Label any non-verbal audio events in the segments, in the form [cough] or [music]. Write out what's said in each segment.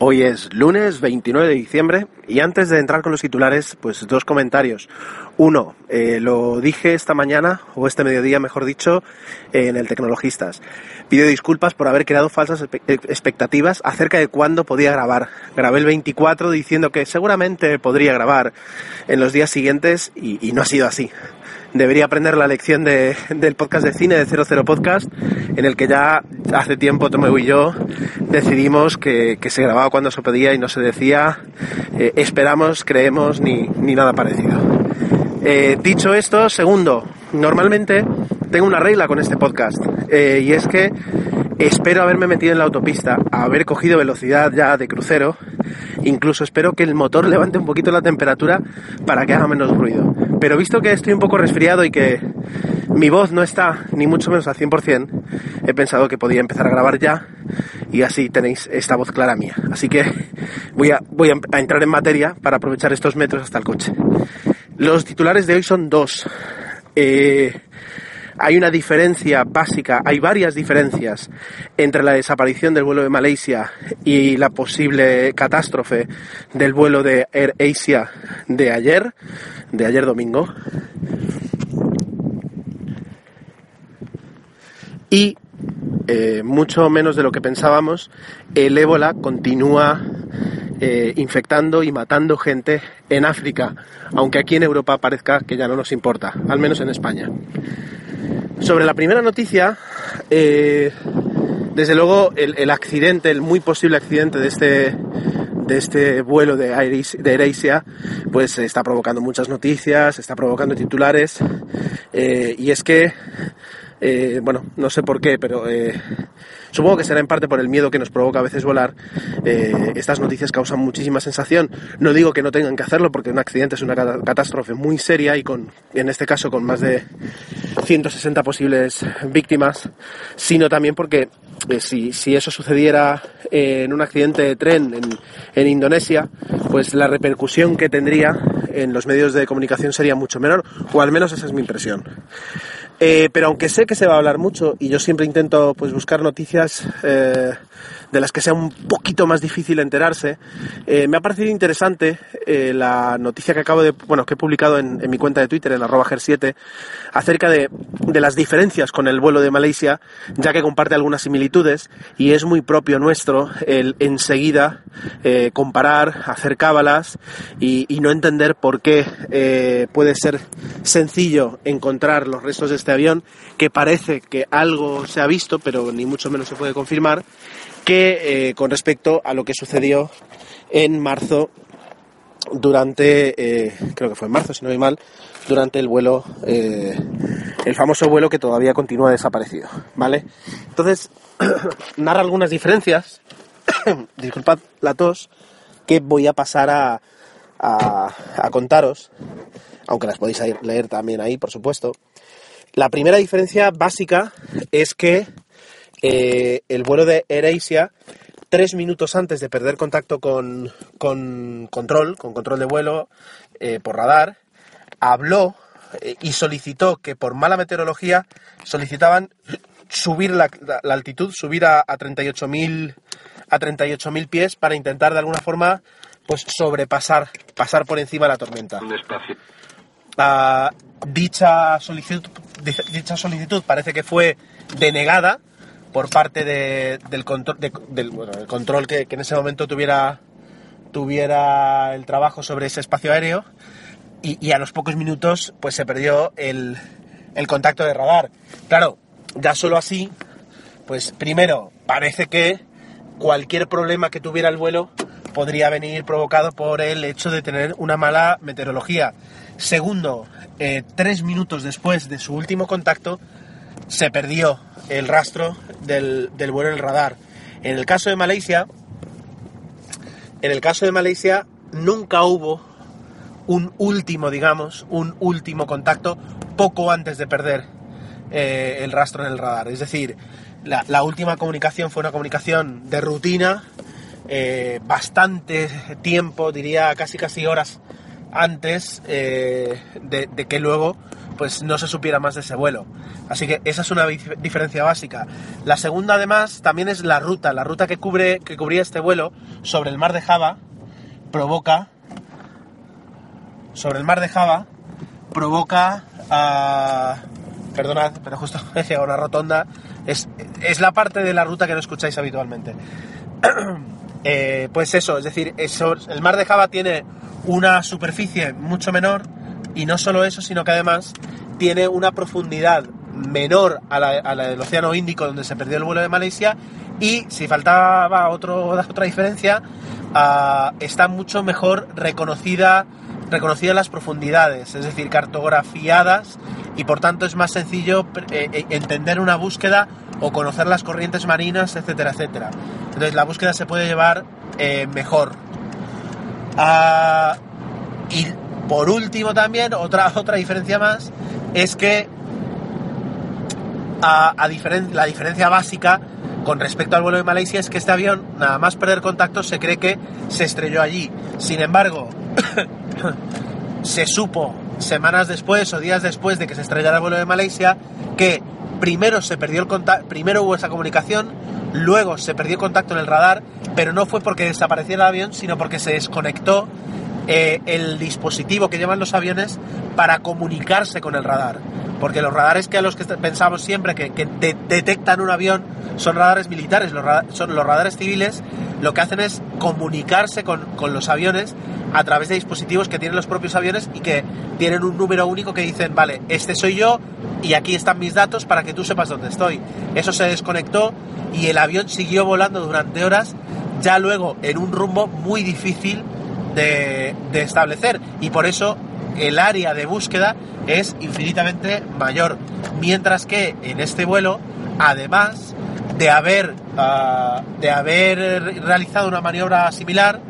Hoy es lunes 29 de diciembre y antes de entrar con los titulares, pues dos comentarios. Uno, eh, lo dije esta mañana, o este mediodía mejor dicho, en el Tecnologistas. Pido disculpas por haber creado falsas expectativas acerca de cuándo podía grabar. Grabé el 24 diciendo que seguramente podría grabar en los días siguientes y no ha sido así debería aprender la lección de, del podcast de cine, de 00 Podcast, en el que ya hace tiempo Tomeu y yo decidimos que, que, se grababa cuando se pedía y no se decía eh, esperamos, creemos ni, ni nada parecido. Eh, dicho esto, segundo, normalmente tengo una regla con este podcast eh, y es que espero haberme metido en la autopista, haber cogido velocidad ya de crucero, incluso espero que el motor levante un poquito la temperatura para que haga menos ruido. Pero visto que estoy un poco resfriado y que mi voz no está ni mucho menos al 100%, he pensado que podía empezar a grabar ya y así tenéis esta voz clara mía. Así que voy a, voy a entrar en materia para aprovechar estos metros hasta el coche. Los titulares de hoy son dos. Eh, hay una diferencia básica, hay varias diferencias entre la desaparición del vuelo de Malaysia y la posible catástrofe del vuelo de Air Asia de ayer, de ayer domingo. Y eh, mucho menos de lo que pensábamos, el ébola continúa eh, infectando y matando gente en África, aunque aquí en Europa parezca que ya no nos importa, al menos en España. Sobre la primera noticia, eh, desde luego el, accidente, el muy posible accidente de este de este vuelo de AirAsia, pues está provocando muchas noticias, está provocando titulares, eh, y es que, eh, bueno, no sé por qué, pero Supongo que será en parte por el miedo que nos provoca a veces volar. Eh, estas noticias causan muchísima sensación. No digo que no tengan que hacerlo porque un accidente es una catástrofe muy seria y con, en este caso con más de 160 posibles víctimas, sino también porque eh, si, si, eso sucediera en un accidente de tren en, en, Indonesia, pues la repercusión que tendría en los medios de comunicación sería mucho menor, o al menos esa es mi impresión. Eh, pero aunque sé que se va a hablar mucho y yo siempre intento pues buscar noticias eh, de las que sea un poquito más difícil enterarse, eh, me ha parecido interesante eh, la noticia que acabo de, bueno, que he publicado en, mi cuenta de Twitter, en arroba ger7, acerca de, de, las diferencias con el vuelo de Malaysia, ya que comparte algunas similitudes y es muy propio nuestro el enseguida eh, comparar, hacer cábalas y, no entender por qué puede ser sencillo encontrar los restos de este avión, que parece que algo se ha visto, pero ni mucho menos se puede confirmar, que eh, con respecto a lo que sucedió en marzo durante, eh, creo que fue en marzo, si no voy mal, durante el vuelo, eh, el famoso vuelo que todavía continúa desaparecido, ¿vale? Entonces, [clears throat] narra algunas diferencias, [coughs] disculpad la tos, que voy a pasar a, a, a contaros, aunque las podéis leer también ahí, por supuesto. La primera diferencia básica es que eh, el vuelo de AirAsia, tres minutos antes de perder contacto con, control, con control de vuelo eh, por radar, habló eh, y solicitó que por mala meteorología solicitaban subir la, altitud, subir a, a 38.000 a 38.000 pies para intentar de alguna forma pues sobrepasar, pasar por encima de la tormenta. Ah, dicha, solicitud, dicha solicitud parece que fue denegada por parte del, control, del control que, en ese momento tuviera, tuviera el trabajo sobre ese espacio aéreo y, a los pocos minutos pues se perdió el, el contacto de radar. Claro, ya solo así, pues primero parece que cualquier problema que tuviera el vuelo podría venir provocado por el hecho de tener una mala meteorología. Segundo, eh, tres minutos después de su último contacto, se perdió el rastro del, vuelo en el radar. En el caso de Malaysia, En el caso de Malasia nunca hubo un último, digamos, un último contacto poco antes de perder eh, el rastro en el radar. Es decir, la, última comunicación fue una comunicación de rutina, eh, bastante tiempo, diría casi casi horas antes eh, de, que luego pues no se supiera más de ese vuelo. Así que esa es una diferencia básica. La segunda además también es la ruta, la ruta que cubre que cubría este vuelo sobre el mar de Java provoca sobre el mar de Java provoca perdonad, pero justo [laughs] he llegado a una rotonda es, es la parte de la ruta que no escucháis habitualmente. [clears throat] Eh, pues eso, es decir, el mar de Java tiene una superficie mucho menor y no solo eso, sino que además tiene una profundidad menor a la, del Océano Índico donde se perdió el vuelo de Malasia y si faltaba otro, [laughs] otra diferencia, ah, está mucho mejor reconocida las profundidades, es decir, cartografiadas y por tanto es más sencillo eh, eh, entender una búsqueda o conocer las corrientes marinas, etcétera, etcétera. Entonces la búsqueda se puede llevar eh, mejor. Ah, y por último también, otra, [laughs] otra diferencia más, es que a, la diferencia básica con respecto al vuelo de Malasia es que este avión, nada más perder contacto, se cree que se estrelló allí. Sin embargo, [coughs] se supo semanas después o días después de que se estrellara el vuelo de Malasia que primero se perdió el contacto, primero hubo esa comunicación, luego se perdió contacto en el radar, pero no fue porque desapareciera el avión, sino porque se desconectó eh, el dispositivo que llevan los aviones para comunicarse con el radar. Porque los radares que a los que pensamos siempre que, detectan un avión son radares militares, los, son los radares civiles, lo que hacen es comunicarse con, con los aviones a través de dispositivos que tienen los propios aviones y que tienen un número único que dicen, vale, este soy yo y aquí están mis datos para que tú sepas dónde estoy. Eso se desconectó y el avión siguió volando durante horas, ya luego en un rumbo muy difícil de, establecer y por eso el área de búsqueda es infinitamente mayor. Mientras que en este vuelo, además de haber, ah, de haber realizado una maniobra similar,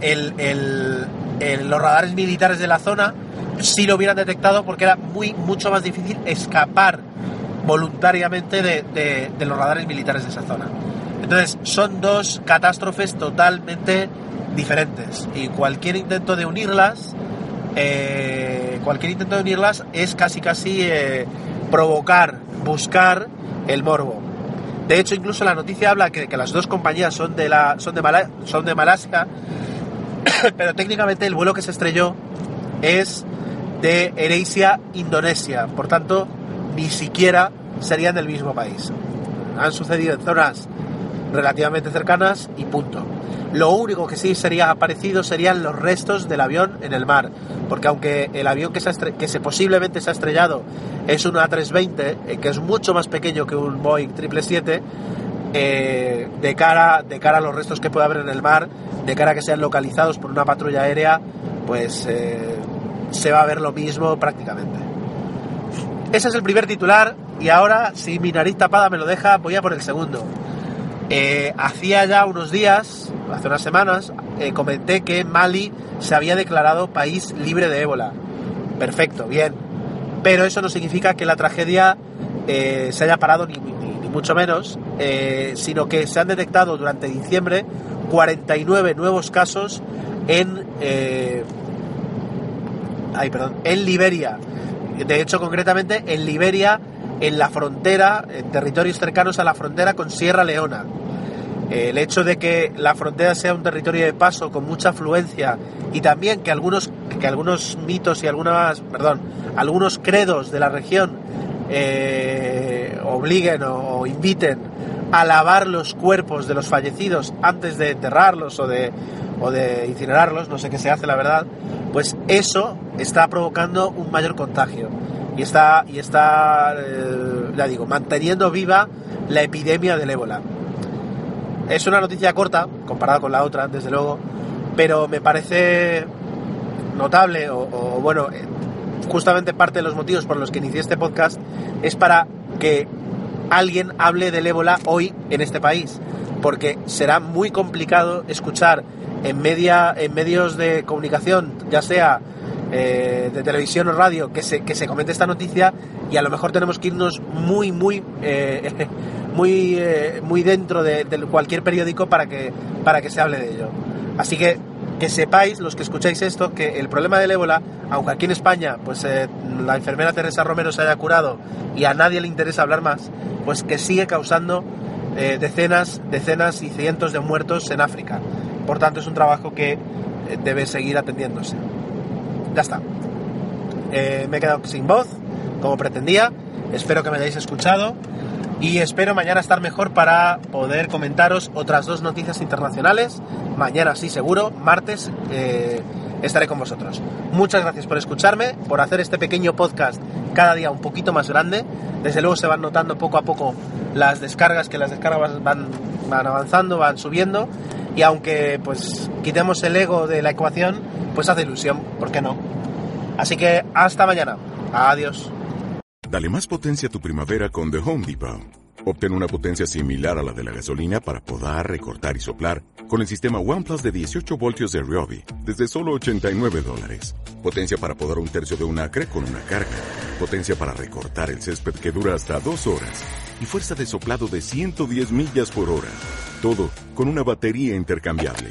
el, los radares militares de la zona sí lo hubieran detectado porque era muy mucho más difícil escapar voluntariamente de, los radares militares de esa zona. Entonces son dos catástrofes totalmente diferentes y cualquier intento de unirlas, eh, cualquier intento de unirlas es casi casi eh, provocar, buscar el morbo. De hecho, incluso la noticia habla que, que las dos compañías son de, la, son de, son de Malasia, [coughs] pero técnicamente el vuelo que se estrelló es de Eresia, Indonesia. Por tanto, ni siquiera serían del mismo país. Han sucedido en zonas relativamente cercanas y punto. Lo único que sí sería aparecido serían los restos del avión en el mar, porque aunque el avión que se, que se posiblemente se ha estrellado es un A320, eh, que es mucho más pequeño que un Boeing 777, eh, de, cara, de cara a los restos que puede haber en el mar, de cara a que sean localizados por una patrulla aérea, pues eh, se va a ver lo mismo prácticamente. Ese es el primer titular y ahora, si mi nariz tapada me lo deja, voy a por el segundo. hacía ya unos días, hace unas semanas, comenté que Mali se había declarado país libre de ébola. Perfecto, bien. Pero eso no significa que la tragedia eh, se haya parado ni, mucho menos, eh, sino que se han detectado durante diciembre 49 nuevos casos en, eh, ay, perdón, en Liberia. De hecho, concretamente en Liberia, en la frontera, en territorios cercanos a la frontera con Sierra Leona. El hecho de que la frontera sea un territorio de paso con mucha afluencia y también que algunos, que algunos mitos y algunas, perdón, algunos credos de la región eh, obliguen o, inviten a lavar los cuerpos de los fallecidos antes de enterrarlos o de, o de incinerarlos, no sé qué se hace la verdad, pues eso está provocando un mayor contagio y está, y está eh, ya digo, manteniendo viva la epidemia del ébola. Es una noticia corta, comparada con la otra, desde luego, pero me parece notable, o, bueno, eh, justamente parte de los motivos por los que inicié este podcast es para que alguien hable del ébola hoy en este país. porque será muy complicado escuchar en, media, en medios de comunicación, ya sea eh, de televisión o radio, que se, que se comente esta noticia y a lo mejor tenemos que irnos muy, muy, eh, [laughs] muy, eh, muy dentro de, de, cualquier periódico para que, para que se hable de ello. Así que que sepáis, los que escucháis esto, que el problema del ébola, aunque aquí en España pues la enfermera Teresa Romero se haya curado y a nadie le interesa hablar más, pues que sigue causando eh, decenas, decenas y cientos de muertos en África. Por tanto, es un trabajo que eh, debe seguir atendiéndose. Ya está. Eh, me he quedado sin voz, como pretendía. Espero que me hayáis escuchado y espero mañana estar mejor para poder comentaros otras dos noticias internacionales. Mañana sí, seguro. Martes eh, estaré con vosotros. Muchas gracias por escucharme, por hacer este pequeño podcast cada día un poquito más grande. Desde luego se van notando poco a poco las descargas, que las descargas van, van avanzando, van subiendo. Y aunque pues quitemos el ego de la ecuación, pues hace ilusión, ¿por qué no? Así que hasta mañana. Adiós. Dale más potencia a tu primavera con The Home Depot. Obtén una potencia similar a la de la gasolina para podar, recortar y soplar con el sistema OnePlus de 18 voltios de Ryobi desde solo 89 dólares. Potencia para podar un tercio de un acre con una carga. Potencia para recortar el césped que dura hasta dos horas. Y fuerza de soplado de 110 millas por hora. Todo con una batería intercambiable.